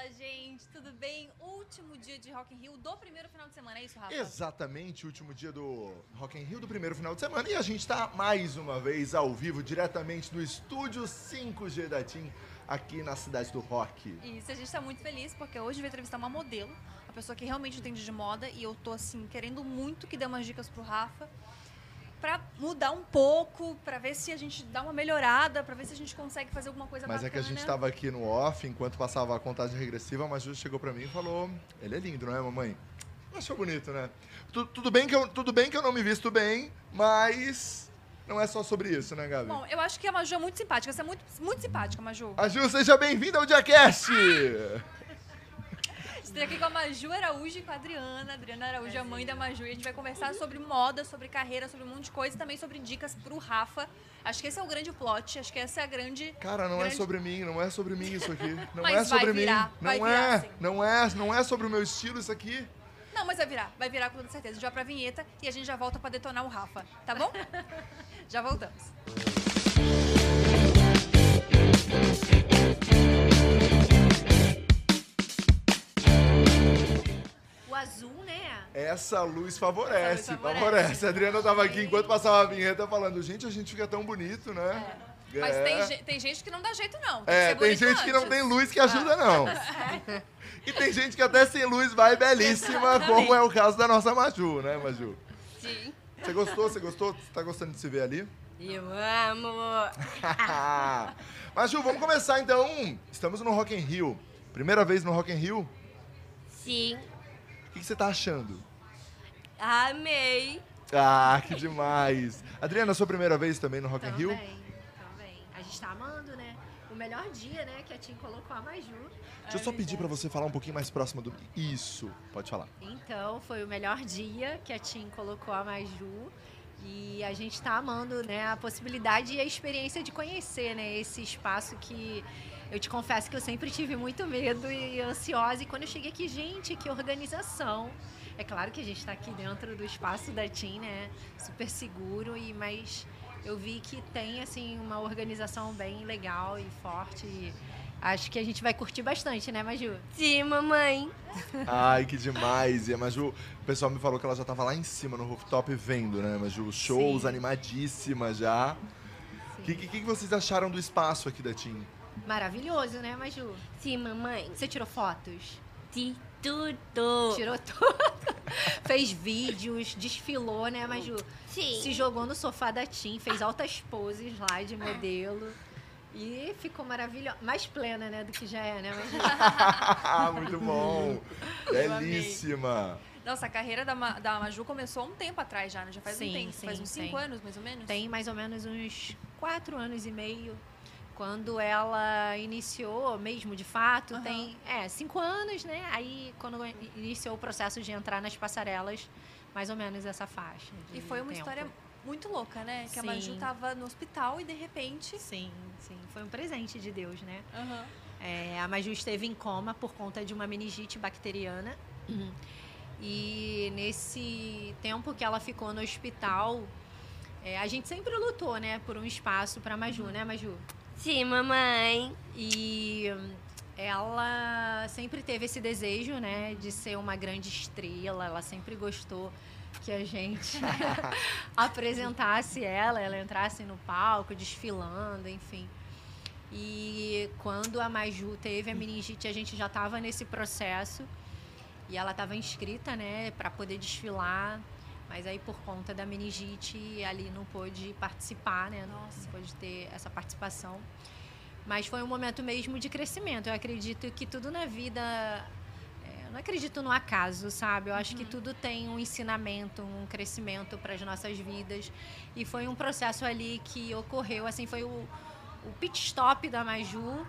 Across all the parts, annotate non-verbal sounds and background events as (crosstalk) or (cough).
Fala, gente, tudo bem? Último dia de Rock in Rio do primeiro final de semana, é isso, Rafa? Exatamente, último dia do Rock in Rio do primeiro final de semana e a gente está mais uma vez ao vivo diretamente do estúdio 5G da TIM aqui na cidade do rock. Isso, a gente tá muito feliz porque hoje vai entrevistar uma modelo, uma pessoa que realmente entende de moda e eu tô assim querendo muito que dê umas dicas pro Rafa para mudar um pouco, para ver se a gente dá uma melhorada, para ver se a gente consegue fazer alguma coisa Mas bacana. é que a gente estava aqui no off, enquanto passava a contagem regressiva, a Maju chegou para mim e falou: "Ele é lindo, não é, mamãe?" Achou bonito, né? Tu- tudo bem que eu tudo bem que eu não me visto bem, mas não é só sobre isso, né, Gabi? Bom, eu acho que a Maju é muito simpática, você é muito, muito simpática, Maju. A Ju, seja bem-vinda ao Diacast! (laughs) Estou aqui com a Maju Araújo e com a Adriana. Adriana Araújo é a mãe da Maju. E a gente vai conversar sobre moda, sobre carreira, sobre um monte de coisa e também sobre dicas pro Rafa. Acho que esse é o grande plot, acho que essa é a grande. Cara, não é grande- sobre mim, não é sobre mim isso aqui. (laughs) Não Mas é vai sobre virar, mim. vai Não virar, é, sim. não é, não é sobre o meu estilo isso aqui. Não, mas vai virar, vai virar com toda certeza. A gente vai pra vinheta e a gente já volta pra detonar o Rafa, tá bom? (laughs) já voltamos. Essa luz favorece, Essa luz favorece. favorece. A Adriana tava aqui enquanto passava a vinheta falando, gente, a gente fica tão bonito, né? Mas É. tem, tem gente que não dá jeito, não. Tem É, tem gente que não antes. tem luz que ajuda, não. (laughs) E tem gente que até sem luz vai belíssima, como é o caso da nossa Maju, né, Maju? Sim. Você gostou? Você gostou? Você tá gostando de se ver ali? Eu amo. (laughs) Maju, vamos começar então. Estamos no Rock in Rio. Primeira vez no Rock in Rio. Sim. O que que você tá achando? Amei. Ah, que demais. Adriana, sua primeira vez também no Rock in Rio? Também, também. A gente tá amando, né? O melhor dia, né, que a Tim colocou a Maju. Deixa eu só pedir pra você falar um pouquinho mais próximo do. Isso, pode falar. Então, foi o melhor dia que a Tim colocou a Maju. E a gente tá amando, né, a possibilidade e a experiência de conhecer, né, esse espaço que eu te confesso que eu sempre tive muito medo e ansiosa. E quando eu cheguei aqui, gente, que organização. É claro que a gente tá aqui dentro do espaço da Tim, né, super seguro, e mas eu vi que tem, assim, uma organização bem legal e forte. E acho que a gente vai curtir bastante, né, Maju? Sim, mamãe. Ai, que demais. E a Maju, o pessoal me falou que ela já tava lá em cima no rooftop vendo, né, Maju? Shows Sim. animadíssima já. O que, que, que vocês acharam do espaço aqui da TIM? Maravilhoso, né, Maju? Sim, mamãe. Você tirou fotos? De tudo. Tirou tudo. (laughs) fez vídeos, desfilou, né, Maju? Sim. Se jogou no sofá da Tim, fez altas poses lá de modelo. E ficou maravilhosa. Mais plena, né, do que já é, né, Maju? (laughs) Muito bom. Belíssima. Nossa, a carreira da, Ma- da Maju começou há um tempo atrás já, né? Já faz um Sim, tempo. sim, faz uns cinco sim. anos, mais ou menos? Tem mais ou menos uns quatro anos e meio. Quando ela iniciou mesmo, de fato, Aham. tem é, cinco anos, né? Aí, quando iniciou o processo de entrar nas passarelas, mais ou menos essa faixa. E foi uma tempo. história muito louca, né? Que a Maju Sim. tava no hospital e de repente. Sim, sim. Foi um presente de Deus, né? Aham. É, a Maju esteve em coma por conta de uma meningite bacteriana. E nesse tempo que ela ficou no hospital, é, a gente sempre lutou, né, por um espaço para Maju, né, Maju? Sim, mamãe. E ela sempre teve esse desejo, né, de ser uma grande estrela. Ela sempre gostou que a gente (laughs) apresentasse ela, ela entrasse no palco, desfilando, enfim. E quando a Maju teve a meningite, a gente já estava nesse processo e ela estava inscrita, né, para poder desfilar. Mas aí por conta da meningite ali não pôde participar, né? Nossa. Não pôde ter essa participação. Mas foi um momento mesmo de crescimento. Eu acredito que tudo na vida. é, Eu não acredito no acaso, sabe? Eu acho que tudo tem um ensinamento, um crescimento para as nossas vidas. E foi um processo ali que ocorreu, assim, foi o, o pit stop da Maju.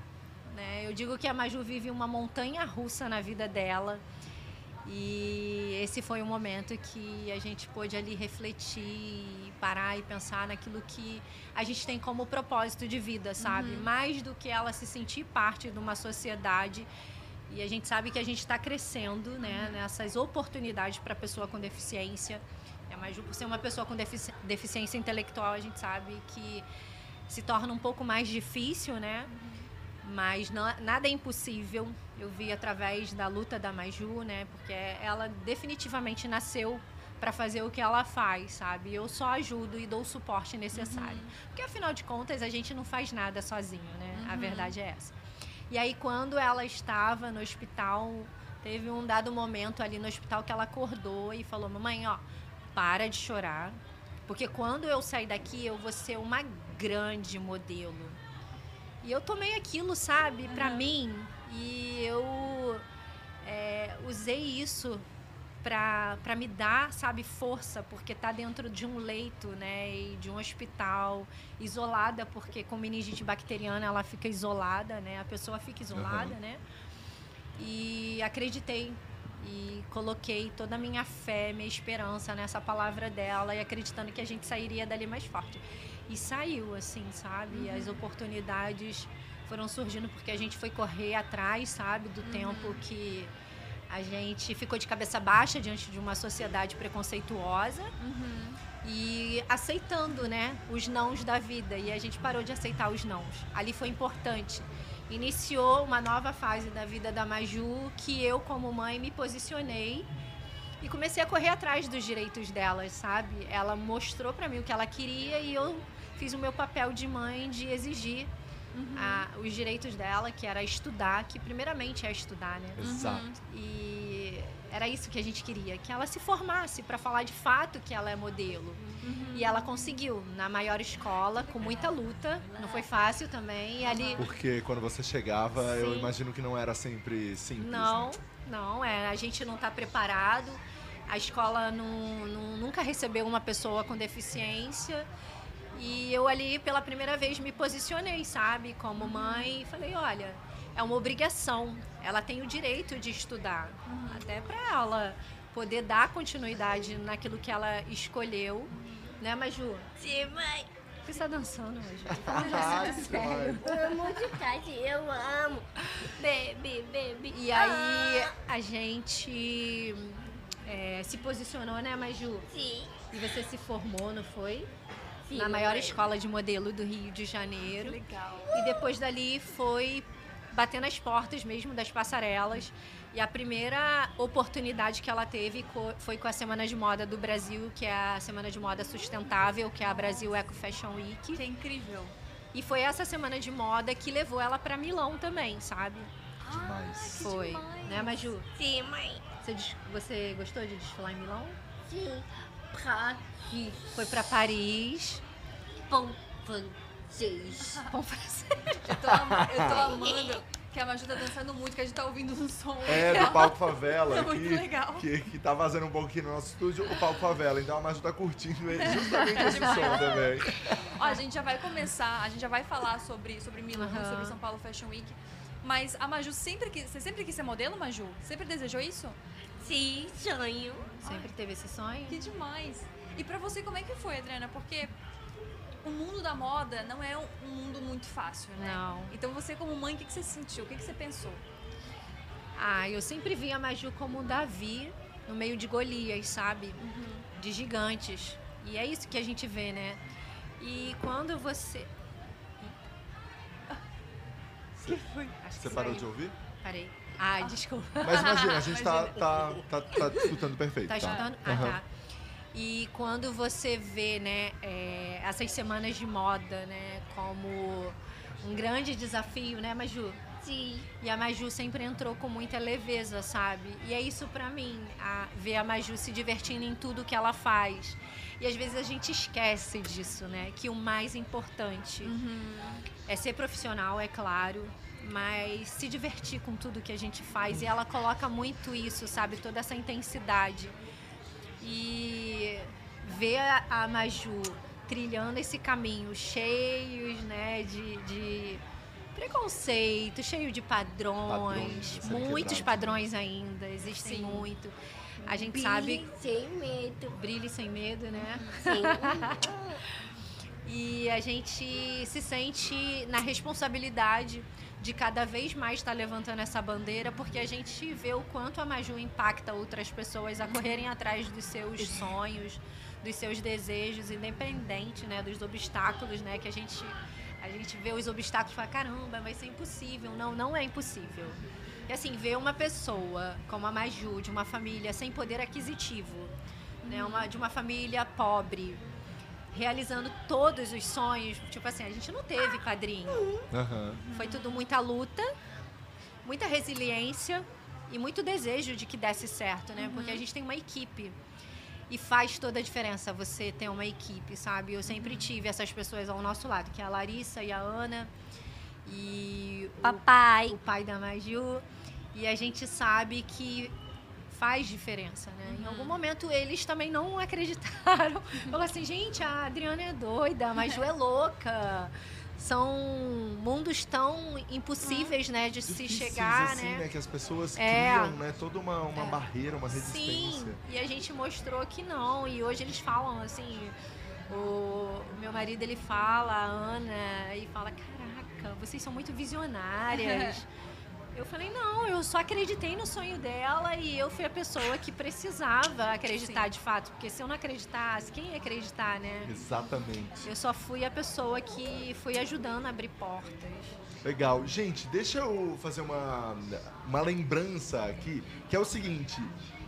Né? Eu digo que a Maju vive uma montanha russa na vida dela. E esse foi o momento que a gente pôde ali refletir, parar e pensar naquilo que a gente tem como propósito de vida, sabe? Mais do que ela se sentir parte de uma sociedade. E a gente sabe que a gente está crescendo, né? Nessas oportunidades para a pessoa com deficiência. É, mas por ser uma pessoa com defici- deficiência intelectual, a gente sabe que se torna um pouco mais difícil, né? Mas na- nada é impossível. Eu vi através da luta da Maju, né? Porque ela definitivamente nasceu para fazer o que ela faz, sabe? Eu só ajudo e dou o suporte necessário. Porque afinal de contas a gente não faz nada sozinho, né? A verdade é essa. E aí quando ela estava no hospital, teve um dado momento ali no hospital que ela acordou e falou: "Mamãe, ó, para de chorar, porque quando eu sair daqui eu vou ser uma grande modelo". E eu tomei aquilo, sabe, pra mim, e eu é, usei isso pra pra me dar, sabe, força, porque tá dentro de um leito, né, e de um hospital, isolada, porque com meningite bacteriana ela fica isolada, né, a pessoa fica isolada, né, e acreditei e coloquei toda a minha fé, minha esperança nessa palavra dela e acreditando que a gente sairia dali mais forte. E saiu, assim, sabe? As oportunidades foram surgindo porque a gente foi correr atrás, sabe? Do tempo que a gente ficou de cabeça baixa diante de uma sociedade preconceituosa e aceitando, né, os nãos da vida. E a gente parou de aceitar os nãos. Ali foi importante. Iniciou uma nova fase da vida da Maju que eu, como mãe, me posicionei e comecei a correr atrás dos direitos delas, sabe? Ela mostrou pra mim o que ela queria e eu fiz o meu papel de mãe de exigir ah, os direitos dela, que era estudar, que primeiramente é estudar, né? Exato. E era isso que a gente queria, que ela se formasse para falar de fato que ela é modelo. E ela conseguiu na maior escola, com muita luta. Não foi fácil também. E ali Porque quando você chegava, eu Sim. imagino que não era sempre simples. não, né? não, é, a gente não está preparado. A escola não, não- nunca recebeu uma pessoa com deficiência. E eu ali, pela primeira vez, me posicionei, sabe? Como mãe, e falei, olha, é uma obrigação. Ela tem o direito de estudar. Até para ela poder dar continuidade naquilo que ela escolheu. Né, Maju? Sim, mãe. Você tá dançando, Maju? Ai, que demais. Amo de tarde, eu amo. Baby, baby. E aí a gente é, se posicionou, né, Maju? Sim. E você se formou, não foi? Sim, Na maior mamãe. escola de modelo do Rio de Janeiro. Legal. E depois dali foi batendo as portas mesmo das passarelas. E a primeira oportunidade que ela teve foi com a Semana de Moda do Brasil, que é a Semana de Moda Sustentável, que é a Brasil Eco Fashion Week. Que é incrível. E foi essa semana de moda que levou ela para Milão também, sabe? Demais. Foi. demais. Né, Maju? Sim, mãe. Você, você gostou de desfilar em Milão? Sim. Paris. Foi para Paris. Pão francês. (laughs) Bom francês. Eu tô, am- eu tô amando que a Maju tá dançando muito, que a gente tá ouvindo um som. É, do Palco Favela, (laughs) É muito que, legal. Que, que tá vazando um pouco aqui no nosso estúdio, o Palco Favela. Então a Maju tá curtindo ele (laughs) justamente esse Demais. som também. Ó, a gente já vai começar, a gente já vai falar sobre, sobre Milão, Aham. sobre São Paulo Fashion Week. Mas a Maju sempre quis. Você sempre quis ser modelo, Maju? Sempre desejou isso? Sim, sonho. Sempre teve esse sonho? Que demais. E pra você, como é que foi, Adriana? Porque o mundo da moda não é um mundo muito fácil, né? Não. Então você, como mãe, o que, que você sentiu? O que, que você pensou? Ah, eu sempre vi a Maju como um Davi no meio de Golias, sabe? De gigantes. E é isso que a gente vê, né? E quando você. Você, Acho que você parou saiu. de ouvir? Parei. Ai, desculpa. Mas imagina, a (laughs) gente tá, Imagina. tá, tá, tá escutando perfeito. Tá escutando? Ah, Aham. tá. E quando você vê, né, é, essas semanas de moda, né, como um grande desafio, né, Maju? Sim. E a Maju sempre entrou com muita leveza, sabe? E é isso pra mim, a, ver a Maju se divertindo em tudo que ela faz. E às vezes a gente esquece disso, né? Que o mais importante é ser profissional, é claro, mas se divertir com tudo que a gente faz. E ela coloca muito isso, sabe? Toda essa intensidade. E ver a, Maju trilhando esse caminho cheios, né, de, de preconceito, cheio de padrões, Padrões muitos quebrados, padrões ainda, existem Sim. muito. A gente Brilhe sabe, Sem medo. brilhe sem medo, né? Sim. (laughs) E a gente se sente na responsabilidade de cada vez mais estar levantando essa bandeira, porque a gente vê o quanto a Maju impacta outras pessoas a correrem atrás dos seus sonhos, dos seus desejos, independente né, dos obstáculos né, que a gente A gente vê os obstáculos e fala, caramba, vai ser impossível. Não, não é impossível. E assim, ver uma pessoa como a Maju, de uma família sem poder aquisitivo, né, uma, de uma família pobre, realizando todos os sonhos. Tipo assim, a gente não teve padrinho. Aham. Foi tudo muita luta, muita resiliência e muito desejo de que desse certo, né? Porque a gente tem uma equipe. E faz toda a diferença você ter uma equipe, sabe? Eu sempre tive essas pessoas ao nosso lado, que é a Larissa e a Ana e o Papai. o pai da Maju. E a gente sabe que faz diferença, né? Em algum momento eles também não acreditaram. (laughs) Falaram assim, gente, a Adriana é doida, a Maju é louca. São mundos tão impossíveis, né, de se Difíceis, chegar, assim, né? que as pessoas É. criam, né? Toda uma, uma É. barreira, uma resistência. Sim, e a gente mostrou que não. E hoje eles falam assim, o, o meu marido ele fala, a Ana, e fala, caraca, vocês são muito visionárias. (laughs) Eu falei, não, eu só acreditei no sonho dela e eu fui a pessoa que precisava acreditar de fato. Porque se eu não acreditasse, quem ia acreditar, né? Exatamente. Eu só fui a pessoa que fui ajudando a abrir portas. Legal. Gente, deixa eu fazer uma, uma lembrança aqui, que é o seguinte.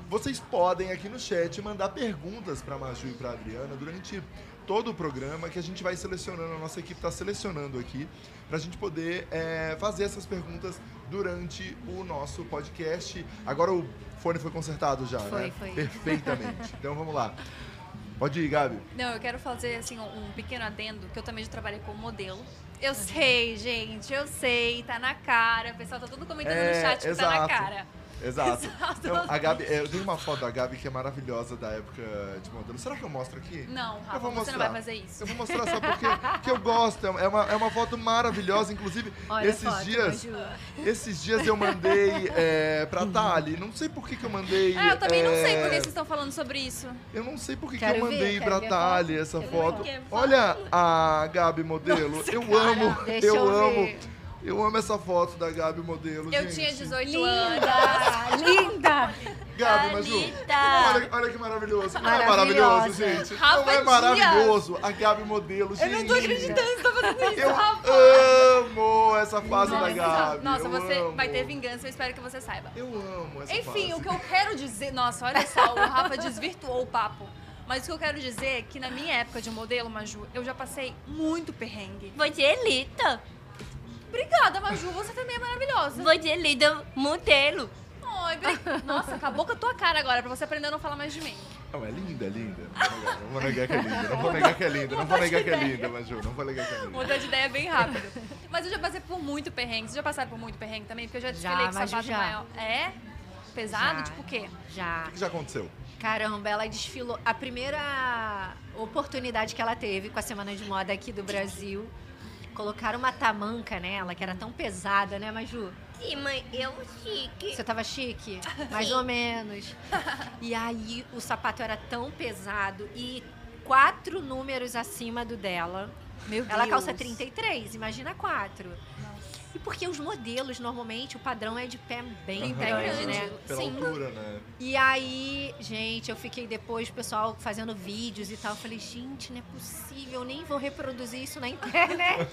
Vocês podem aqui no chat mandar perguntas para Maju e para Adriana durante todo o programa que a gente vai selecionando, a nossa equipe está selecionando aqui, para a gente poder é, fazer essas perguntas durante o nosso podcast. Agora o fone foi consertado já, Foi, né? foi. Perfeitamente. (laughs) Então vamos lá. Pode ir, Gabi. Não, eu quero fazer assim um pequeno adendo, que eu também já trabalhei como modelo. Eu sei, gente, eu sei, tá na cara. O pessoal tá tudo comentando É, no chat que tá na exato. cara. Exato. Exato. Então, a Gabi, é, eu tenho uma foto da Gabi que é maravilhosa da época de modelo. Será que eu mostro aqui? Não, Eu Rafa, vou você mostrar. não vai fazer isso. Eu vou mostrar só porque que eu gosto. É uma, é uma foto maravilhosa. Inclusive, Olha esses foto, dias. Esses dias eu mandei é, pra Thali. Não sei por que, que eu mandei. É, eu também não sei é, por que vocês estão falando sobre isso. Eu não sei por que, que eu ver, mandei pra Thali essa foto. Olha a Gabi modelo. eu amo. Deixa eu, eu amo. Eu amo essa foto da Gabi modelo. Eu gente. tinha 18 anos. Linda! Linda! Gabi, Maju. Anitta. Olha, olha que maravilhoso. Não é maravilhoso, gente? Rafa não é maravilhoso. A Gabi modelo, gente. Eu não tô acreditando que você tá fazendo isso, Eu Rafa. amo essa fase da Gabi. Nossa, eu você amo. vai ter vingança, eu espero que você saiba. Eu amo essa Enfim, fase. o que eu quero dizer. Nossa, olha só, o Rafa desvirtuou o papo. Mas o que eu quero dizer é que na minha época de modelo, Maju, eu já passei muito perrengue. Você é linda. Obrigada, Maju, você também é maravilhosa. Você é linda modelo. Ai, bri- Nossa, acabou com a tua cara agora, pra você aprender a não falar mais de mim. Não, é linda, é linda. Não vou negar que é linda. Não vou negar que é linda. Não vou negar que é linda, Maju. Não vou negar que é linda. Mudar de ideia bem rápido. Mas eu já passei por muito perrengue. Vocês já passaram por muito perrengue também? Porque eu já desfilei com Maju, sapato já. maior. É? Pesado? Já. Tipo o quê? Já. O que já aconteceu? Caramba, ela desfilou. A primeira oportunidade que ela teve com a Semana de Moda aqui do Brasil, colocaram uma tamanca nela, que era tão pesada, né, Maju? Sim, mãe, eu chique. Você tava chique? (laughs) Mais ou menos. E aí o sapato era tão pesado e quatro números acima do dela. Meu Ela calça 33, imagina quatro. E porque os modelos, normalmente, o padrão é de pé bem Bem grande, né? Pela Sim. altura, né? E aí, gente, eu fiquei depois, o pessoal fazendo vídeos e tal. Eu falei, gente, não é possível, eu nem vou reproduzir isso na internet.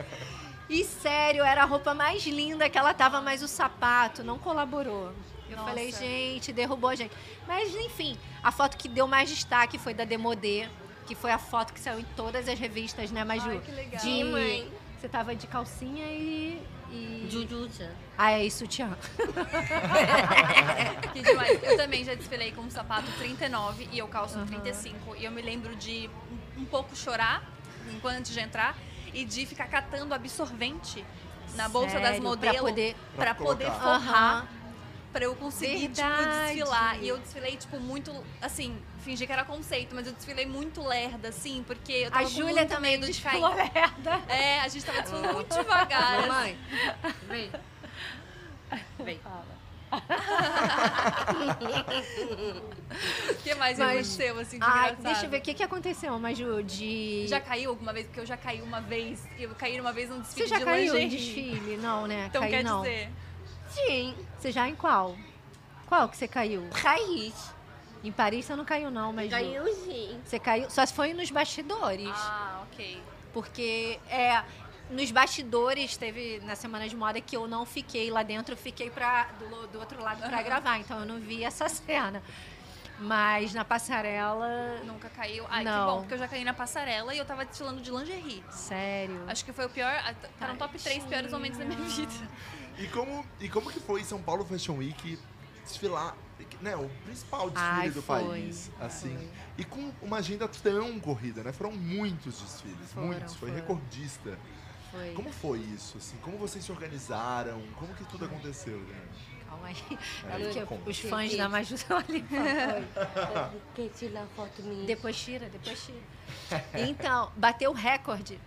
(laughs) e sério, era a roupa mais linda que ela tava, mas o sapato não colaborou. Eu Nossa. falei, gente, derrubou a gente. Mas, enfim, a foto que deu mais destaque foi da Demodê, que foi a foto que saiu em todas as revistas, né, Maju? Ai, que legal. De... Sim, mãe. Você tava de calcinha e. e... Jujuja. Ah, é isso, Tian. (laughs) Que demais. Eu também já desfilei com um sapato 39 e eu calço um 35. E eu me lembro de um, um pouco chorar enquanto antes de entrar e de ficar catando absorvente na bolsa das Sério? modelos Pra poder. Pra pra poder forrar Aham. pra eu conseguir tipo, Verdade. desfilar. E eu desfilei tipo muito assim, fingi que era conceito, mas eu desfilei muito lerda assim, porque eu tava A com Júlia muito também medo de cair. lerda. É, a gente tava desfilando muito devagar. assim. Mamãe, vem. Vem. (laughs) O que mais Mas- aconteceu assim de Ai, engraçado? deixa eu ver o que, que aconteceu, Maju, de... Já caiu alguma vez? Porque eu já caí uma vez. Eu caí uma vez num Você desfile já de caiu em lingerie. desfile? Não, né? Então caiu quer não. dizer... Sim. Você já em qual? Qual que você caiu? Raiz. Em Paris você não caiu não, Maju. Caiu sim. Você caiu, só se foi nos bastidores. Ah, ok. Porque é, nos bastidores, teve na semana de moda que eu não fiquei lá dentro, eu fiquei pra, do, do outro lado para gravar, então eu não vi essa (laughs) cena. Mas na passarela. Nunca caiu. Ai, Não. que bom, porque eu já caí na passarela e eu tava desfilando de lingerie. Sério. Acho que foi o pior. Tá no top 3 piores momentos da minha vida. E como, e como que foi em São Paulo Fashion Week desfilar, né, o principal desfile Ai, do foi, país, assim, foi. e com uma agenda tão corrida, né? Foram muitos desfiles, Foram, muitos, foi foram. recordista. Foi. Como foi isso, assim? Como vocês se organizaram? Como que tudo aconteceu, né? Calma aí. É conta. os fãs da Maju estão ali. Quer tirar foto minha? Depois tira, depois tira. Então, bateu o recorde.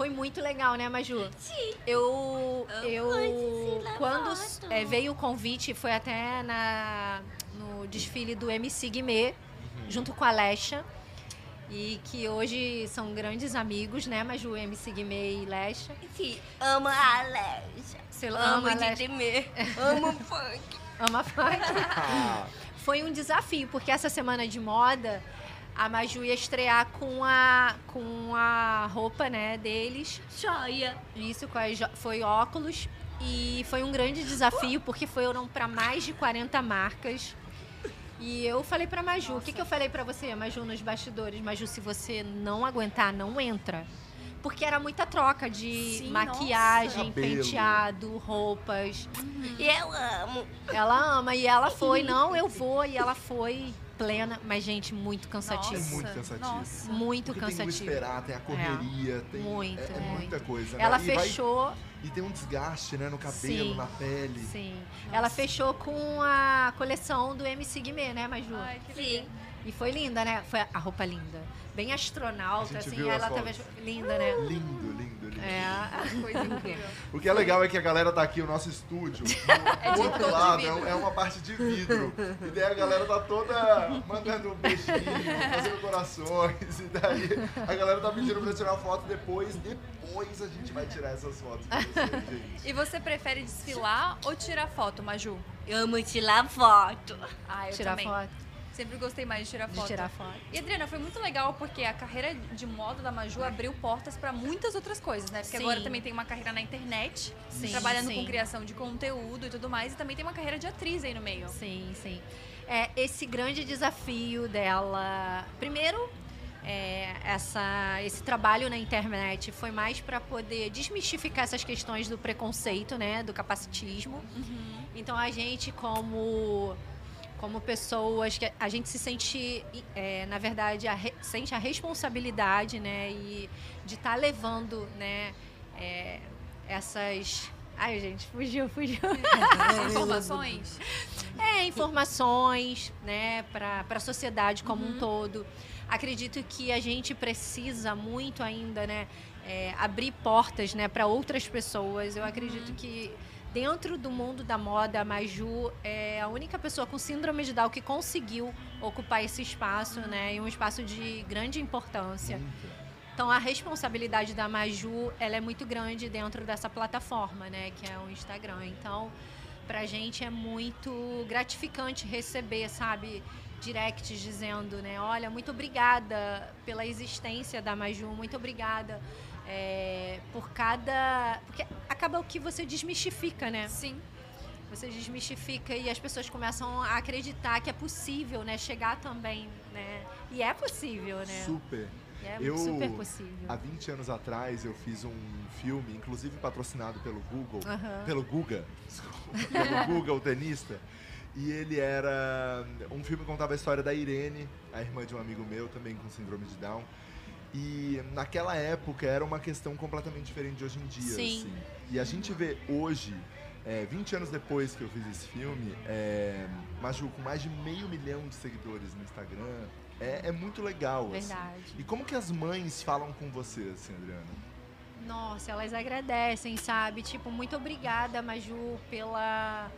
Foi muito legal, né, Maju? Sim. Eu, eu quando é, veio o convite, foi até na, no desfile do MC Guimê, junto com a Lesha. E que hoje são grandes amigos, né, Maju, MC Guimê e Lesha. Sim, amo a Alexa. Você Amo ama a de Lesha? tremer. (laughs) Amo funk. Ama funk? (laughs) Foi um desafio, porque essa semana de moda a Maju ia estrear com a, com a roupa né, deles. Joia. Isso com a jo- foi óculos. E foi um grande desafio, porque foram para mais de 40 marcas. E eu falei pra Maju, o que, que eu falei pra você, Maju, nos bastidores? Maju, se você não aguentar, não entra. Porque era muita troca de Sim, maquiagem, penteado, roupas. E eu amo. Ela ama e ela foi, (laughs) não, eu vou, e ela foi plena, mas gente, muito cansativo. É muito cansativo. Nossa. Muito porque tem que cansativo. esperar, tem a correria, tem Muito, é, é muita coisa. né? Ela E vai- fechou, e tem um desgaste, né, no cabelo, Sim. na pele. sim. Ela fechou com a coleção do MC Guimê, né, Maju? Ai, que Sim. E foi linda, né? Foi a roupa linda. Bem A astronauta, gente assim, viu ela as tava linda, né? Lindo, lindo, lindo. É. coisa incrível. (laughs) O que é legal é que a galera tá aqui, o nosso estúdio. (laughs) É Do de outro lado é, é uma parte de vidro. E daí a galera tá toda mandando um beijinho, fazendo corações. E daí a galera tá pedindo pra tirar foto depois. Depois a gente vai tirar essas fotos pra vocês, (laughs) gente. E você prefere desfilar ou tirar foto, Maju? Eu amo tirar foto. Ah, eu Tirar também. foto. Sempre gostei mais de tirar De foto. tirar foto. E Adriana, foi muito legal porque a carreira de moda da Maju abriu portas pra muitas outras coisas, né? Porque Sim. agora também tem uma carreira na internet, Sim, trabalhando sim. com criação de conteúdo e tudo mais, e também tem uma carreira de atriz aí no meio. Sim, sim. É, esse grande desafio dela. Primeiro, é, essa, esse trabalho na internet foi mais para poder desmistificar essas questões do preconceito, né? Do capacitismo. Então a gente, como, como pessoas, que a gente se sente, é, na verdade, a re- sente a responsabilidade, né? E de estar levando, né? é, essas. Ai, gente, fugiu, fugiu. (laughs) Informações. É, informações, né, para a sociedade como um todo. Acredito que a gente precisa muito ainda, né, é, abrir portas, né, para outras pessoas. Eu acredito que dentro do mundo da moda, a Maju é a única pessoa com síndrome de Down que conseguiu ocupar esse espaço, né, e um espaço de grande importância. Então a responsabilidade da Maju, ela é muito grande dentro dessa plataforma, né, que é o Instagram. Então, pra gente é muito gratificante receber, sabe, directs dizendo, né, olha, muito obrigada pela existência da Maju, muito obrigada é, por cada, porque acaba o que você desmistifica, né? Sim. Você desmistifica e as pessoas começam a acreditar que é possível, né, chegar também, né? E é possível, né? Super. E É Eu- super possível. Há 20 anos atrás eu fiz um filme, inclusive patrocinado pelo Google, pelo Guga, pelo (laughs) Guga, o tenista. E ele era um filme que contava a história da Irene, a irmã de um amigo meu, também com síndrome de Down. E naquela época era uma questão completamente diferente de hoje em dia. Sim. assim. E a gente vê hoje, é, 20 anos depois que eu fiz esse filme, é, Maju com mais de meio milhão de seguidores no Instagram, é, é muito legal. assim. Verdade. E como que as mães falam com você, assim, Adriana? Nossa, elas agradecem, sabe? Tipo, muito obrigada, Maju, pela,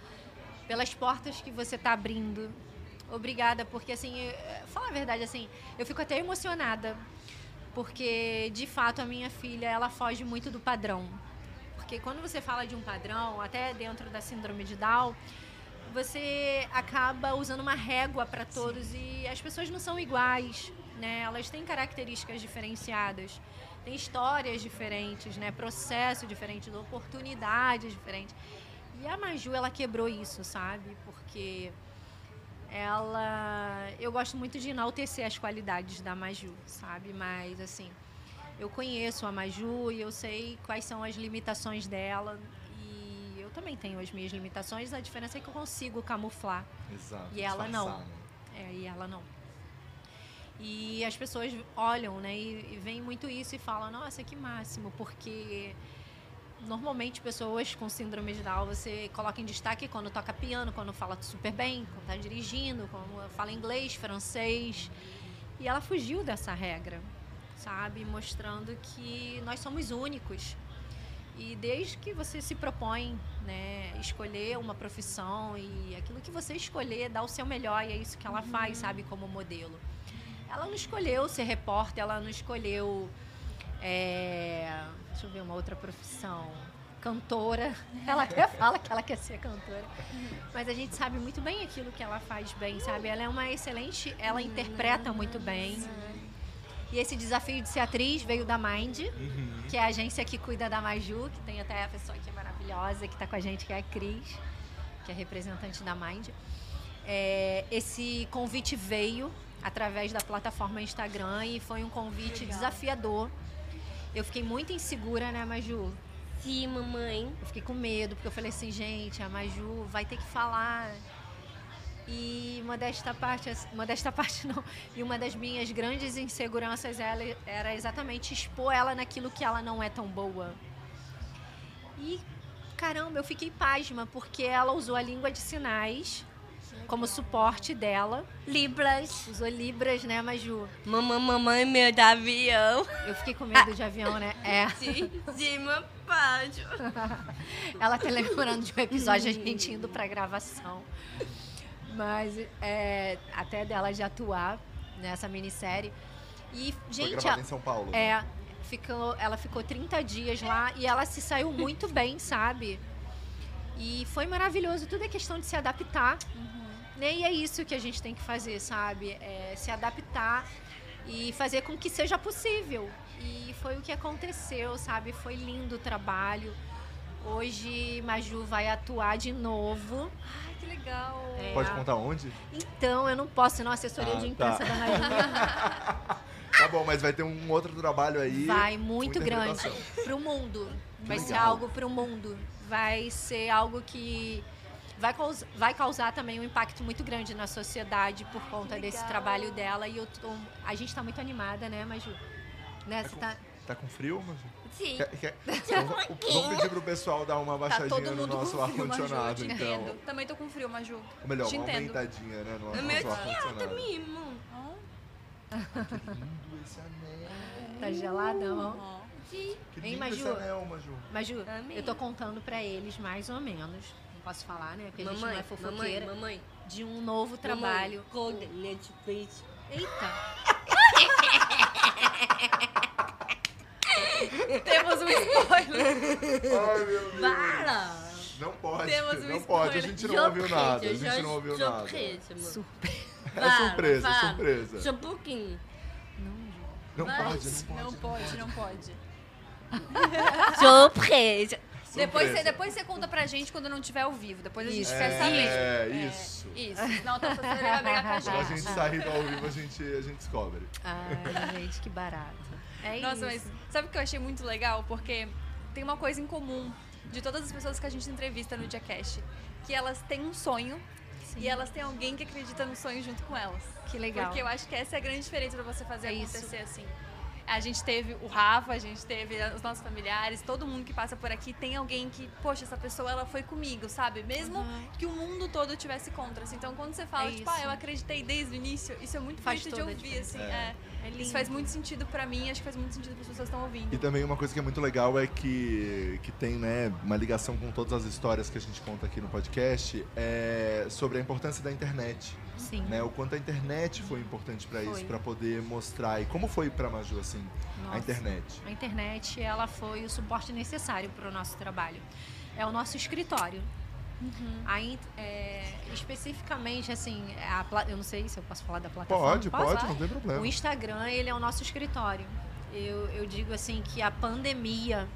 pelas portas que você tá abrindo. Obrigada, porque assim, fala a verdade, assim, eu fico até emocionada. Porque, de fato, a minha filha, ela foge muito do padrão. Porque quando você fala de um padrão, até dentro da síndrome de Down, você acaba usando uma régua para todos e as pessoas não são iguais, né? Elas têm características diferenciadas. tem histórias diferentes, né? Processo diferente, oportunidades diferentes. E a Maju, ela quebrou isso, sabe? Porque ela. Eu gosto muito de enaltecer as qualidades da Maju, sabe? Mas, assim, eu conheço a Maju e eu sei quais são as limitações dela. E eu também tenho as minhas limitações, a diferença é que eu consigo camuflar. Exato. E ela não. né? É, e ela não. E as pessoas olham, né, e, e veem muito isso e falam, nossa, que máximo, porque normalmente pessoas com síndrome de Down você coloca em destaque quando toca piano, quando fala super bem, quando está dirigindo, quando fala inglês, francês. E ela fugiu dessa regra, sabe? Mostrando que nós somos únicos. E desde que você se propõe, né, escolher uma profissão e aquilo que você escolher, dá o seu melhor, e é isso que ela faz, sabe, como modelo. Ela não escolheu ser repórter, ela não escolheu. É, deixa eu ver uma outra profissão. Cantora. (laughs) Ela até fala que ela quer ser cantora. Mas a gente sabe muito bem aquilo que ela faz bem, sabe? Ela é uma excelente. Ela interpreta muito bem. E esse desafio de ser atriz veio da Mind, Uhum. que é a agência que cuida da Maju, que tem até a pessoa que é maravilhosa, que está com a gente, que é a Cris, que é representante da Mind. É, esse convite veio através da plataforma Instagram e foi um convite Legal. desafiador. Eu fiquei muito insegura, né, Maju? Sim, mamãe. Eu fiquei com medo, porque eu falei assim, gente, a Maju vai ter que falar. E uma desta parte, uma desta (laughs) parte não, e uma das minhas grandes inseguranças ela, era exatamente expor ela naquilo que ela não é tão boa. E caramba, eu fiquei pasma, porque ela usou a língua de sinais como suporte dela. Libras. Usou Libras, né, Maju? Mamãe, mamãe, meu de avião. Eu fiquei com medo de avião, né? É. (laughs) De cima, baixo. (laughs) Ela tá lembrando de um episódio a gente indo pra gravação. Mas é, até dela de atuar nessa minissérie. E, Foi gente, a- em São Paulo. né? é, ficou, ela ficou 30 dias lá e ela se saiu muito bem, sabe? E foi maravilhoso. Tudo é questão de se adaptar. Né? E é isso que a gente tem que fazer, sabe? É se adaptar e fazer com que seja possível. E foi o que aconteceu, sabe? Foi lindo o trabalho. Hoje Maju vai atuar de novo. Ai, que legal. É. Pode contar onde? Então, eu não posso, senão a assessoria Ah, de imprensa tá. da Maju (laughs) Tá bom, mas vai ter um outro trabalho aí. vai muito grande pro mundo. Vai ser legal. algo pro mundo. Vai ser algo que vai, caus- vai causar também um impacto muito grande na sociedade por conta desse trabalho dela. E eu tô- a gente tá muito animada, né, Maju? Né? Você tá, Tá com frio, Maju? Sim. Quer- quer- (laughs) Vamos, vamos pedir pro pessoal dar uma Tá baixadinha todo no nosso ar-condicionado, então. entendo. Também tô com frio, Maju. Ou melhor, Te uma entendo. aumentadinha, né, no É nosso meu ar-condicionado. mimo. Ó, Lindo esse anel. tá geladão. ó. Sim. Que Hein, lindo esse Maju? anel, Maju. Maju, Amei. eu tô contando pra eles mais ou menos. Não posso falar, né? Porque a gente não é Mamãe, mamãe, fofoqueira. mamãe. De um novo trabalho. Mamãe, com Netflix. Eita! (laughs) Temos um spoiler. Ai, meu Deus. Para! Não pode, Temos um não pode. A spoiler. gente não ouviu nada. A gente não ouviu nada. Surpresa. É surpresa, Para, surpresa. Só um pouquinho. Não Vai. pode, não pode. Não pode, não pode. (laughs) Surpresa. Depois você, depois você conta pra gente quando não tiver ao vivo. Depois a gente Isso. quer saber. É, isso. Isso. Não, então você vai brigar com a Quando a gente. gente sair do ao vivo, a gente, a gente descobre. Ai, gente, que barato. É Nossa, mas isso. sabe o que eu achei muito legal? Porque tem uma coisa em comum de todas as pessoas que a gente entrevista no Diacast. Que elas têm um sonho Sim. e elas têm alguém que acredita no sonho junto com elas. Que legal. Porque eu acho que essa é a grande diferença pra você fazer É isso. acontecer assim. A gente teve o Rafa, a gente teve os nossos familiares, todo mundo que passa por aqui tem alguém que, poxa, essa pessoa ela foi comigo, sabe? Mesmo Uhum. que o mundo todo tivesse contra. assim. Então quando você fala, É tipo, ah, eu acreditei desde o início, isso é muito Faz bonito de ouvir, assim. É. é. É. Isso faz muito sentido pra mim, acho que faz muito sentido para as pessoas que estão ouvindo. E também uma coisa que é muito legal é que, que tem né, uma ligação com todas as histórias que a gente conta aqui no podcast é sobre a importância da internet. Sim. Né? O quanto a internet foi importante para isso, para poder mostrar. E como foi para Maju, assim, Nossa. a internet? A internet, ela foi o suporte necessário para o nosso trabalho. É o nosso escritório. Uhum. Aí, é, especificamente, assim, a eu não sei se eu posso falar da plataforma. Pode, Posso? pode, não tem O problema. Instagram, ele é o nosso escritório. Eu, eu digo assim que a pandemia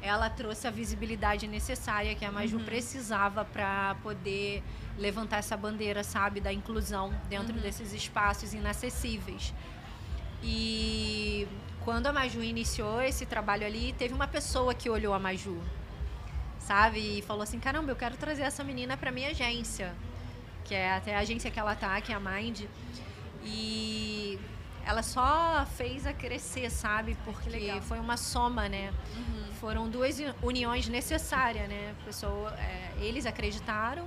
ela trouxe a visibilidade necessária que a Maju Uhum. precisava para poder levantar essa bandeira, sabe, da inclusão dentro Uhum. desses espaços inacessíveis. E quando a Maju iniciou esse trabalho ali, teve uma pessoa que olhou a Maju, sabe, e falou assim: "Caramba, eu quero trazer essa menina para minha agência", que é até a agência que ela tá, que é a Mind. E ela só fez a crescer, sabe? Porque foi uma soma, né? Uhum. Foram duas uniões necessárias, né? Pessoa, é, eles acreditaram,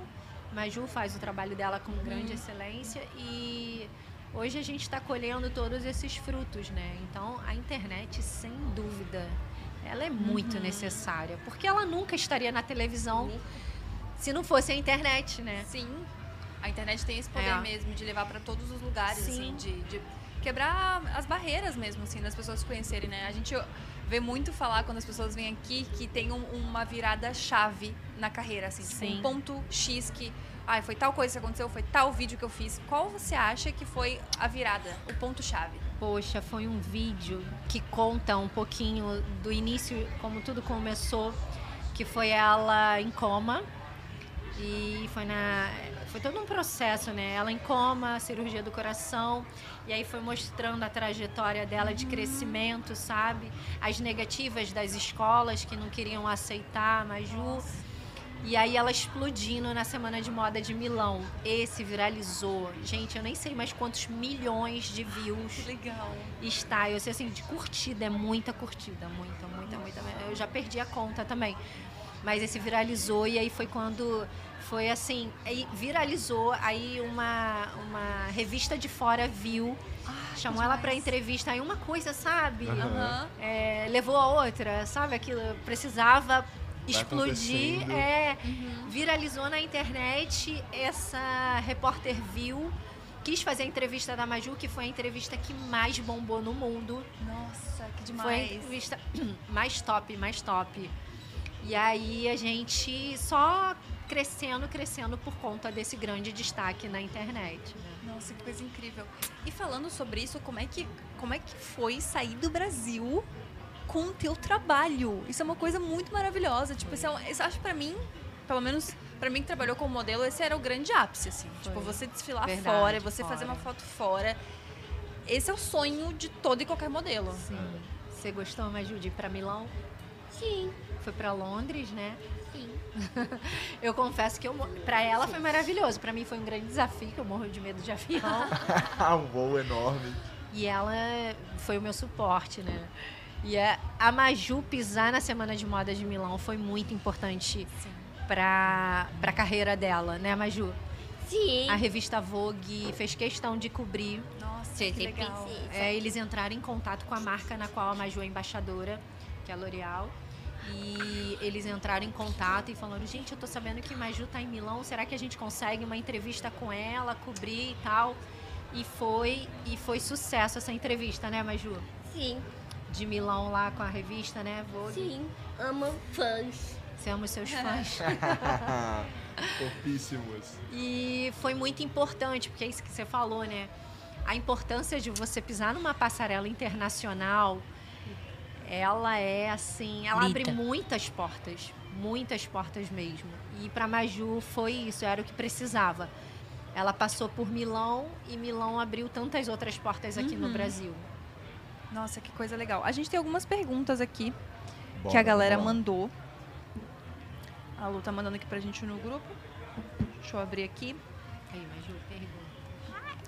Maju faz o trabalho dela com grande excelência e hoje a gente está colhendo todos esses frutos, né? Então a internet, sem dúvida, ela é muito necessária, porque ela nunca estaria na televisão se não fosse a internet, né? Sim. A internet tem esse poder É. mesmo de levar para todos os lugares, Sim. assim, de, de quebrar as barreiras mesmo, assim, das pessoas se conhecerem, né? A gente vê muito falar quando as pessoas vêm aqui que tem um- uma virada chave na carreira, assim, tipo, Sim. um ponto X que, ai, foi tal coisa que aconteceu, foi tal vídeo que eu fiz. Qual você acha que foi a virada, o ponto chave? Poxa, foi um vídeo que conta um pouquinho do início, como tudo começou, que foi ela em coma. E foi na. Foi todo um processo, né? Ela em coma, cirurgia do coração. E aí foi mostrando a trajetória dela de crescimento, sabe? As negativas das escolas que não queriam aceitar a Maju. E aí ela explodindo na Semana de Moda de Milão. Esse viralizou. Gente, eu nem sei mais quantos milhões de views legal. está. Eu sei assim, de curtida, é muita curtida, muita, muita, muita. Eu já perdi a conta também. Mas esse viralizou e aí foi quando foi assim, aí viralizou, aí uma, uma revista de fora viu, chamou ela para entrevista, aí uma coisa, sabe? Aham. É, levou a outra, sabe? Aquilo precisava explodir, é, viralizou na internet, essa repórter viu, quis fazer a entrevista da Maju, que foi a entrevista que mais bombou no mundo. Nossa, que Foi a demais. entrevista (clears throat) mais top, mais top. E aí a gente só crescendo, crescendo por conta desse grande destaque na internet. né? Nossa, que coisa incrível. E falando sobre isso, como é que, como é que foi sair do Brasil com o teu trabalho? Isso é uma coisa muito maravilhosa. Tipo, isso, é um, isso acho pra mim, pelo menos pra mim que trabalhou como modelo, esse era o grande ápice, assim. Tipo, você desfilar Verdade, fora, você fora. fazer uma foto fora. Esse é o sonho de todo e qualquer modelo. Sim. Você gostou, mais de ir para Milão? Sim, Foi para Londres, né? sim. (laughs) Eu confesso que eu, para ela foi maravilhoso. Para mim foi um grande desafio, que eu morro de medo de avião. (laughs) um voo enorme. E ela foi o meu suporte, né? E a, a Maju pisar na Semana de Moda de Milão foi muito importante para a carreira dela, né, Maju? Sim. A revista Vogue fez questão de cobrir. Nossa, que legal. É, eles entraram em contato com a marca na qual a Maju é embaixadora, que é a L'Oréal. E eles entraram em contato e falaram: gente, eu tô sabendo que Maju tá em Milão, será que a gente consegue uma entrevista com ela, cobrir e tal? E foi, e foi sucesso essa entrevista, né, Maju? Sim, De Milão lá com a revista, né, Vogue? sim. Amo fãs. Você ama os seus (laughs) fãs. (laughs) Topíssimos. E foi muito importante, porque é isso que você falou, né? A importância de você pisar numa passarela internacional, ela é assim, ela Lita. abre muitas portas, muitas portas mesmo. E para Maju foi isso, era o que precisava. Ela passou por Milão e Milão abriu tantas outras portas aqui no Uhum. Brasil. Nossa, que coisa legal. A gente tem algumas perguntas aqui que a galera mandou. A Lu tá mandando aqui pra gente no grupo. Deixa eu abrir aqui. Aí, Maju, pergunta.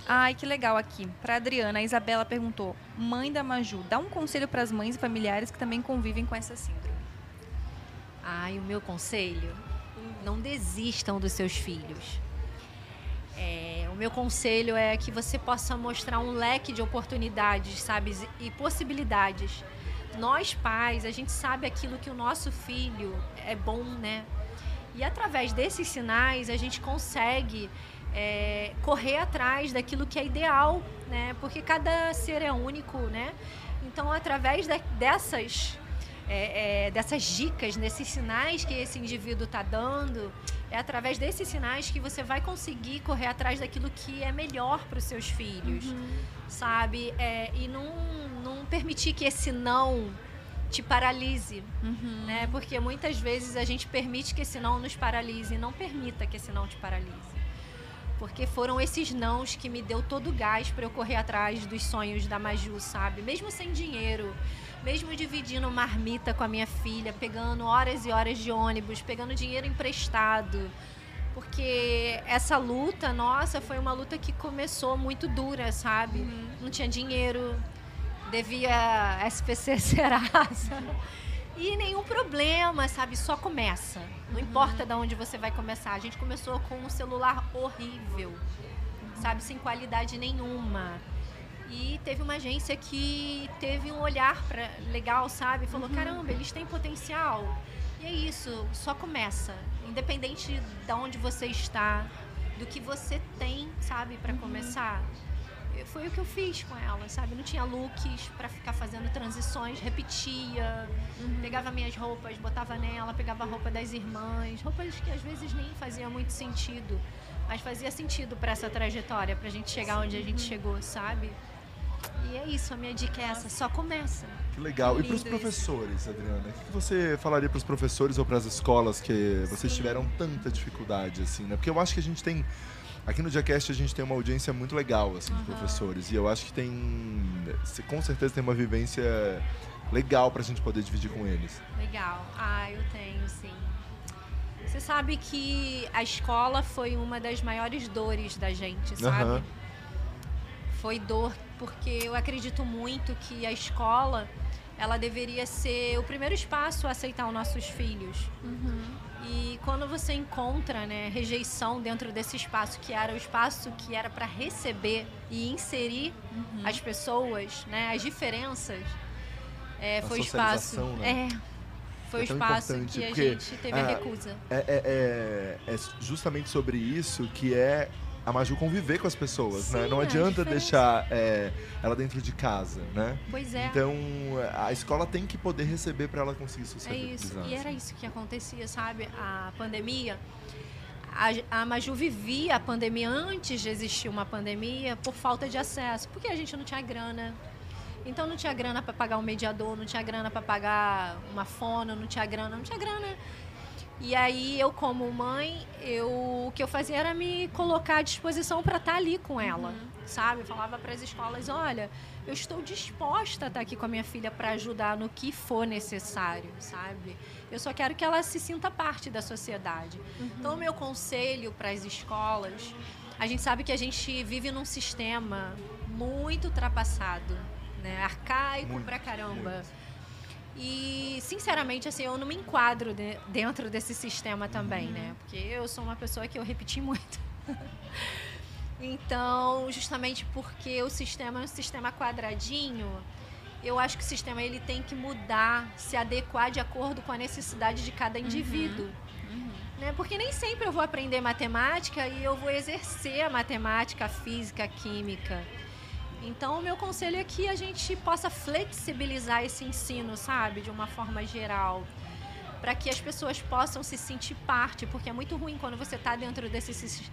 Ai, que legal aqui. Pra Adriana, a Isabela perguntou: Mãe da Maju, dá um conselho pras mães e familiares que também convivem com essa síndrome. Ai, o meu conselho: não desistam dos seus filhos. É, o meu conselho é que você possa mostrar um leque de oportunidades, sabe, e possibilidades. Nós pais, a gente sabe aquilo que o nosso filho é bom, né? E através desses sinais a gente consegue é, correr atrás daquilo que é ideal, né? Porque cada ser é único, né? Então, através da- dessas é, é, dessas dicas, nesses sinais que esse indivíduo está dando, é através desses sinais que você vai conseguir correr atrás daquilo que é melhor para os seus filhos, uhum. sabe? É, e não, não permitir que esse não te paralise, uhum. né? Porque muitas vezes a gente permite que esse não nos paralise, não permita que esse não te paralise. Porque foram esses nãos que me deu todo o gás para eu correr atrás dos sonhos da Maju, sabe? Mesmo sem dinheiro, mesmo dividindo marmita com a minha filha, pegando horas e horas de ônibus, pegando dinheiro emprestado. Porque essa luta, nossa, foi uma luta que começou muito dura, sabe? Uhum. Não tinha dinheiro, devia SPC (laughs) Serasa. E nenhum problema, sabe? Só começa. Não uhum. importa de onde você vai começar. A gente começou com um celular horrível, sabe? Sem qualidade nenhuma. E teve uma agência que teve um olhar pra, legal, sabe? Falou: uhum. caramba, eles têm potencial. E é isso, só começa. Independente de onde você está, do que você tem, sabe, para uhum. começar. Foi o que eu fiz com ela, sabe? Não tinha looks para ficar fazendo transições, repetia, uhum. pegava minhas roupas, botava nela, pegava a roupa das irmãs, roupas que às vezes nem fazia muito sentido, mas fazia sentido para essa trajetória, para a gente chegar Sim. onde a gente chegou, sabe? E é isso, a minha dica é essa, só começa. Que legal. Que e para os professores, Adriana, o que você falaria para os professores ou para as escolas que vocês Sim. tiveram tanta dificuldade, assim, né? Porque eu acho que a gente tem Aqui no Diacast a gente tem uma audiência muito legal, assim, uhum. de professores. E eu acho que tem. Com certeza tem uma vivência legal para a gente poder dividir com eles. Legal. Ah, eu tenho, sim. Você sabe que a escola foi uma das maiores dores da gente, sabe? Uhum. Foi dor porque eu acredito muito que a escola ela deveria ser o primeiro espaço a aceitar os nossos filhos. Uhum. E quando você encontra né, rejeição dentro desse espaço, que era o espaço que era para receber e inserir uhum. as pessoas, né, as diferenças, é, foi o espaço. Né? É, foi é o espaço que a gente teve a, a recusa. É, é, é, é justamente sobre isso que é a Maju conviver com as pessoas, Sim, né? Não adianta deixar é, ela dentro de casa, né? Pois é. Então, a escola tem que poder receber para ela conseguir socializar. É isso. E era isso que acontecia, sabe? A pandemia... A, a Maju vivia a pandemia antes de existir uma pandemia por falta de acesso, porque a gente não tinha grana, então não tinha grana para pagar um mediador, não tinha grana para pagar uma fono, não tinha grana, não tinha grana e aí eu como mãe, eu o que eu fazia era me colocar à disposição para estar tá ali com ela, uhum. sabe? Eu falava para as escolas, olha, eu estou disposta a estar tá aqui com a minha filha para ajudar no que for necessário, sabe? Eu só quero que ela se sinta parte da sociedade. Uhum. Então, o meu conselho para as escolas, a gente sabe que a gente vive num sistema muito ultrapassado, né? Arcaico muito, pra caramba. Muito e, sinceramente, assim, eu não me enquadro de, dentro desse sistema também, né? Porque eu sou uma pessoa que eu repeti muito. (laughs) então, justamente porque o sistema é um sistema quadradinho, eu acho que o sistema ele tem que mudar, se adequar de acordo com a necessidade de cada indivíduo. Uhum. Uhum. Né? Porque nem sempre eu vou aprender matemática e eu vou exercer a matemática, a física, a química. Então, o meu conselho é que a gente possa flexibilizar esse ensino, sabe, de uma forma geral, para que as pessoas possam se sentir parte, porque é muito ruim quando você está dentro desse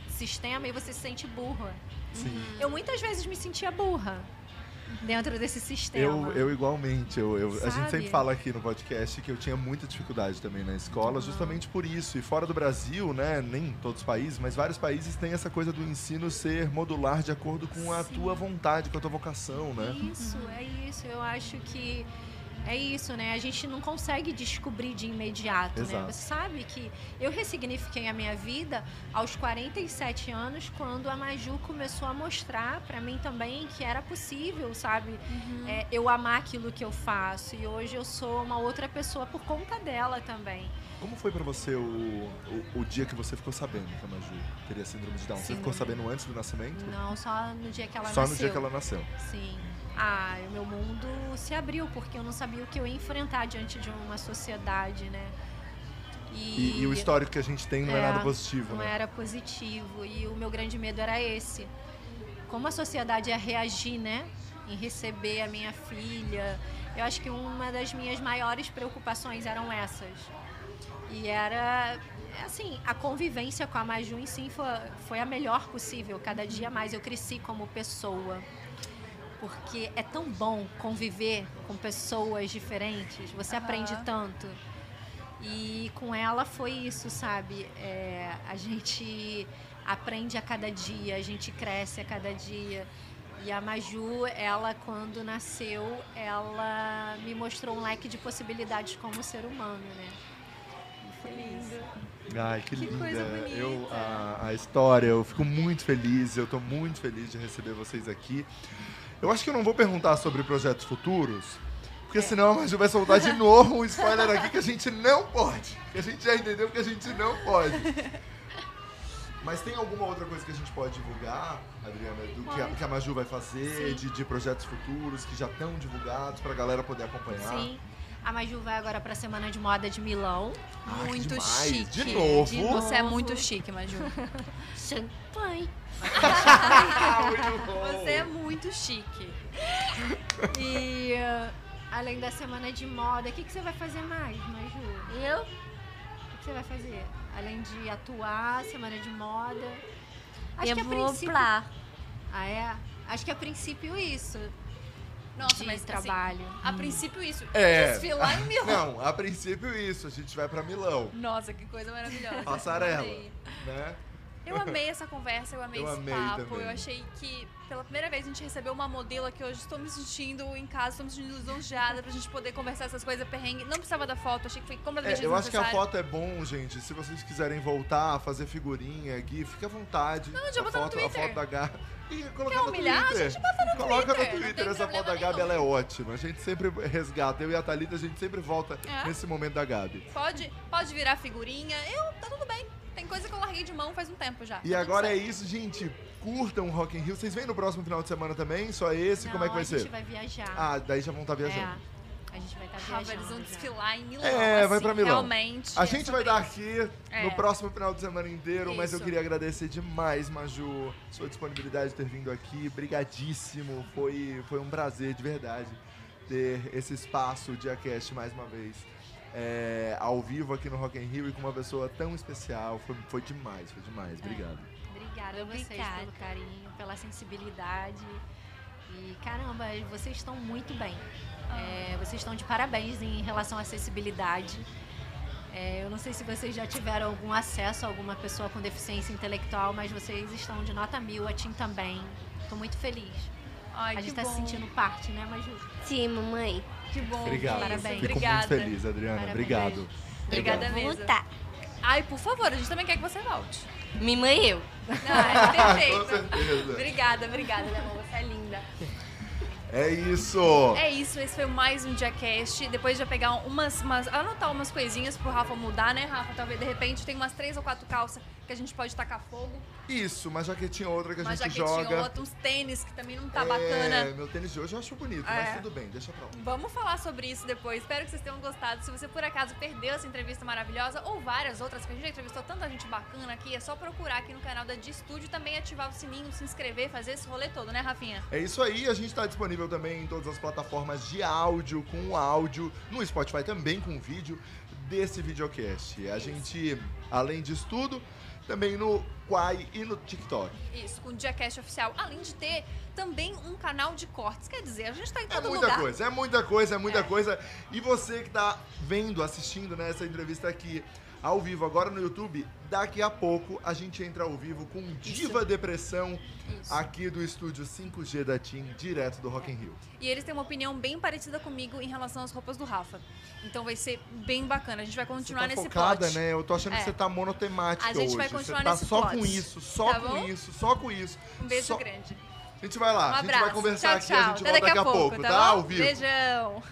sistema e você se sente burra. Sim. Eu muitas vezes me sentia burra dentro desse sistema. Eu, eu igualmente. Eu, eu a gente sempre fala aqui no podcast que eu tinha muita dificuldade também na escola, uhum. justamente por isso. E fora do Brasil, né, nem todos os países, mas vários países têm essa coisa do ensino ser modular de acordo com a Sim. tua vontade, com a tua vocação, né? Isso, é isso. Eu acho que é isso, né? A gente não consegue descobrir de imediato, né? Exato. né? Você sabe que eu ressignifiquei a minha vida aos 47 anos, quando a Maju começou a mostrar para mim também que era possível, sabe? Uhum. É, eu amar aquilo que eu faço. E hoje eu sou uma outra pessoa por conta dela também. Como foi para você o, o, o, dia que você ficou sabendo que a Maju teria síndrome de Down? Sim. Você ficou sabendo antes do nascimento? Não, só no dia que ela só nasceu. Só no dia que ela nasceu? Sim ah, o meu mundo se abriu, porque eu não sabia o que eu ia enfrentar diante de uma sociedade, né? E, e, e o histórico que a gente tem não é, é nada positivo, não né? era positivo. E o meu grande medo era esse. Como a sociedade ia reagir, né? em receber a minha filha. Eu acho que uma das minhas maiores preocupações eram essas. E era, assim, a convivência com a Maju em si foi, foi a melhor possível. Cada dia mais eu cresci como pessoa. Porque é tão bom conviver com pessoas diferentes. Você Aham. aprende tanto. E com ela foi isso, sabe? É, a gente aprende a cada dia, a gente cresce a cada dia. E a Maju, ela quando nasceu, ela me mostrou um leque de possibilidades como ser humano, né? Lindo. Ai, que, Que linda. Eu, a, a história, eu fico muito feliz, eu tô muito feliz de receber vocês aqui. Eu acho que eu não vou perguntar sobre projetos futuros, porque É. senão a Maju vai soltar de novo um spoiler aqui que a gente não pode. Que a gente já entendeu que a gente não pode. Mas tem alguma outra coisa que a gente pode divulgar, Adriana, do que a, que a Maju vai fazer, de, de projetos futuros que já estão divulgados pra galera poder acompanhar? Sim. A Maju vai agora para a Semana de Moda de Milão. Ai, Muito demais. chique. De novo? De Você é muito chique, Maju. (laughs) Champanhe. Bom. Você é muito chique. E uh, além da Semana de Moda, o que, que você vai fazer mais, Maju? Eu? O que que você vai fazer? Além de atuar, Semana de Moda. Acho eu que a vou princípio... pra... Ah, é? Acho que a princípio isso. Nossa, mas assim, trabalho. a princípio isso. É. Desfilar em Milão. Não, a princípio isso, a gente vai pra Milão, Nossa, que coisa maravilhosa. Passarela. Né? Eu amei essa conversa, eu amei Eu esse amei papo. também. Eu achei que pela primeira vez a gente recebeu uma modelo aqui hoje. Estou me sentindo em casa, estou me sentindo lisonjeada pra gente poder conversar essas coisas perrengue. Não precisava da foto, achei que foi completamente É, eu acho que a foto é bom, gente. Se vocês quiserem voltar, fazer figurinha aqui, fique à vontade. Não, já a botar no foto, a Twitter. foto da Gabi. Quer no humilhar? A gente bota no Coloca Twitter, no Twitter. Essa foto da Gabi, nenhum. ela é ótima. A gente sempre resgata. Eu e a Thalita, a gente sempre volta É. nesse momento da Gabi. Pode, pode virar figurinha. Eu, tá tudo bem. Tem coisa que eu larguei de mão faz um tempo já. E Tá agora é isso, gente. Curtam o Rock in Rio. Vocês vêm no próximo final de semana também? Só esse? Como é que vai a ser? gente vai viajar. Ah, daí já vão estar viajando. É, a gente vai estar Rafa, viajando. eles vão desfilar em Milão. É, vai assim, pra Milão. Realmente. A é gente vai isso. aqui É. no próximo final de semana inteiro, mas eu Isso. queria agradecer demais, Maju, sua disponibilidade de ter vindo aqui. Brigadíssimo. Foi, foi um prazer, de verdade, ter esse espaço de Acast mais uma vez. É, ao vivo aqui no Rock in Rio e com uma pessoa tão especial. Foi, foi demais, foi demais. Obrigado. Obrigada a vocês Obrigada. pelo carinho, pela sensibilidade. E caramba, vocês estão muito bem. É, vocês estão de parabéns em relação à acessibilidade. É, eu não sei se vocês já tiveram algum acesso a alguma pessoa com deficiência intelectual, mas vocês estão de nota mil, a Tim também. Estou muito feliz. Ai, a gente está se sentindo parte, né, Maju? Sim, mamãe. Que bom. Obrigado. Parabéns. Fico Obrigada. muito feliz, Adriana. Parabéns. Obrigado. Obrigada mesmo. voltar. Ai, por favor, a gente também quer que você volte. Minha mãe e eu. Não, é (laughs) Com perfeito. certeza. obrigada, obrigada, meu amor. Você é linda. É isso. É isso, esse foi mais um Diacast. Depois de eu pegar umas, umas. anotar umas coisinhas pro Rafa mudar, né, Rafa? Talvez de repente tem umas três ou quatro calças que a gente pode tacar fogo. Isso, uma jaquetinha outra que a Uma gente jaquetinha joga. ou outra, uns tênis que também não tá É, bacana. meu tênis de hoje eu acho bonito, É. mas tudo bem, deixa pra lá. Vamos falar sobre isso depois. Espero que vocês tenham gostado. Se você por acaso perdeu essa entrevista maravilhosa ou várias outras, que a gente já entrevistou tanta gente bacana aqui, é só procurar aqui no canal da De Estúdio, também ativar o sininho, se inscrever, fazer esse rolê todo, né, Rafinha? É isso aí, a gente está disponível também em todas as plataformas de áudio, com áudio, no Spotify também com vídeo desse videocast. A gente, além disso tudo, também no Quai e no TikTok. Isso, com o Diacast oficial. Além de ter também um canal de cortes. Quer dizer, a gente tá em É todo muita lugar. coisa, é muita coisa, é muita É. coisa. E você que tá vendo, assistindo né, essa entrevista aqui ao vivo agora no YouTube, daqui a pouco a gente entra ao vivo com Diva Depressão Isso. aqui do estúdio 5G da TIM, direto do Rock in Rio. E eles têm uma opinião bem parecida comigo em relação às roupas do Rafa. Então vai ser bem bacana. A gente vai continuar você tá nesse focada, plot. né? Eu tô achando É. que você tá monotemática A gente hoje. vai continuar você tá nesse só plot. com isso, só Tá com isso, só com isso. Um beijo Só- grande. A gente vai lá, Um a gente vai conversar tchau, aqui, tchau. a gente Até volta daqui a pouco, tá? tá? Ao vivo. Beijão.